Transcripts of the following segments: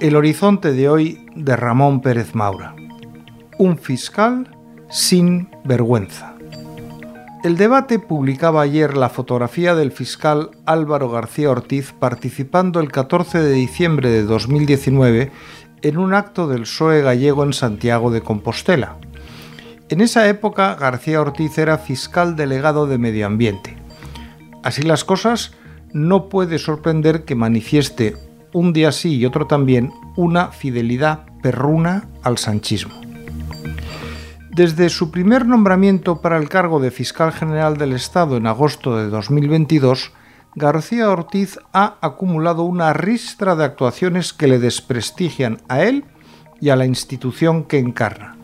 El horizonte de hoy de Ramón Pérez Maura. Un fiscal sin vergüenza. El debate publicaba ayer la fotografía del fiscal Álvaro García Ortiz participando el 14 de diciembre de 2019 en un acto del PSOE gallego en Santiago de Compostela. En esa época García Ortiz era fiscal delegado de Medio Ambiente. Así las cosas, no puede sorprender que manifieste un día sí y otro también una fidelidad perruna al sanchismo. Desde su primer nombramiento para el cargo de fiscal general del Estado en agosto de 2022, García Ortiz ha acumulado una ristra de actuaciones que le desprestigian a él y a la institución que encarna.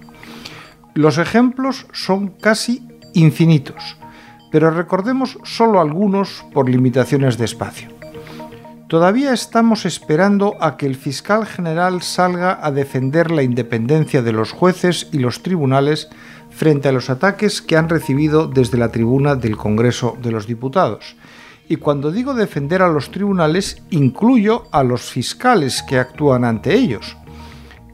Los ejemplos son casi infinitos, pero recordemos solo algunos por limitaciones de espacio. Todavía estamos esperando a que el fiscal general salga a defender la independencia de los jueces y los tribunales frente a los ataques que han recibido desde la tribuna del Congreso de los Diputados. Y cuando digo defender a los tribunales, incluyo a los fiscales que actúan ante ellos.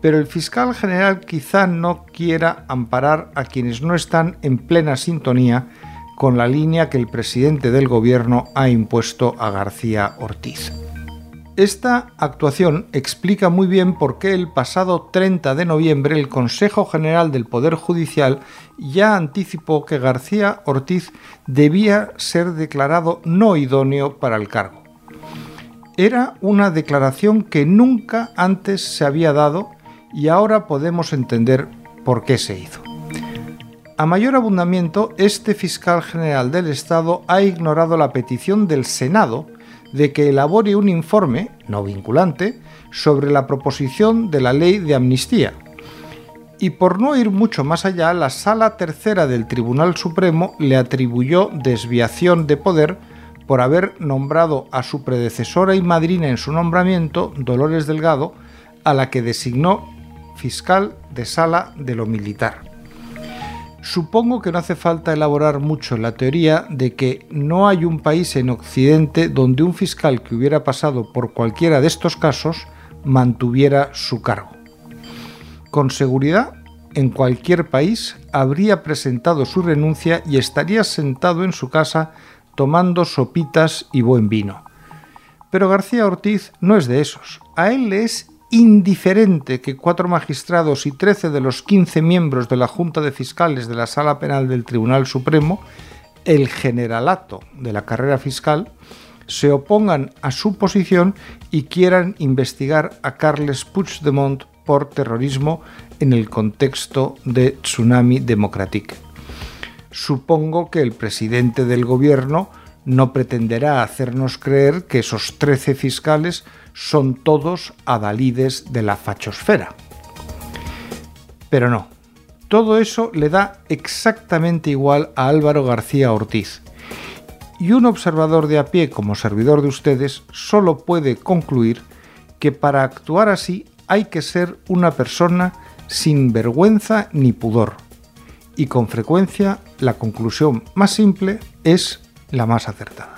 Pero el fiscal general quizá no quiera amparar a quienes no están en plena sintonía con la línea que el presidente del gobierno ha impuesto a García Ortiz. Esta actuación explica muy bien por qué el pasado 30 de noviembre el Consejo General del Poder Judicial ya anticipó que García Ortiz debía ser declarado no idóneo para el cargo. Era una declaración que nunca antes se había dado y ahora podemos entender por qué se hizo. A mayor abundamiento, este fiscal general del Estado ha ignorado la petición del Senado de que elabore un informe, no vinculante, sobre la proposición de la ley de amnistía. Y por no ir mucho más allá, la Sala Tercera del Tribunal Supremo le atribuyó desviación de poder por haber nombrado a su predecesora y madrina en su nombramiento, Dolores Delgado, a la que designó fiscal de sala de lo militar. Supongo que no hace falta elaborar mucho la teoría de que no hay un país en Occidente donde un fiscal que hubiera pasado por cualquiera de estos casos mantuviera su cargo. Con seguridad, en cualquier país habría presentado su renuncia y estaría sentado en su casa tomando sopitas y buen vino. Pero García Ortiz no es de esos. A él le es indiferente que cuatro magistrados y trece de los quince miembros de la Junta de Fiscales de la Sala Penal del Tribunal Supremo, el generalato de la carrera fiscal, se opongan a su posición y quieran investigar a Carles Puigdemont por terrorismo en el contexto de Tsunami Democratic. Supongo que el presidente del gobierno no pretenderá hacernos creer que esos trece fiscales son todos adalides de la fachosfera. Pero no, todo eso le da exactamente igual a Álvaro García Ortiz. Y un observador de a pie como servidor de ustedes solo puede concluir que para actuar así hay que ser una persona sin vergüenza ni pudor. Y con frecuencia la conclusión más simple es la más acertada.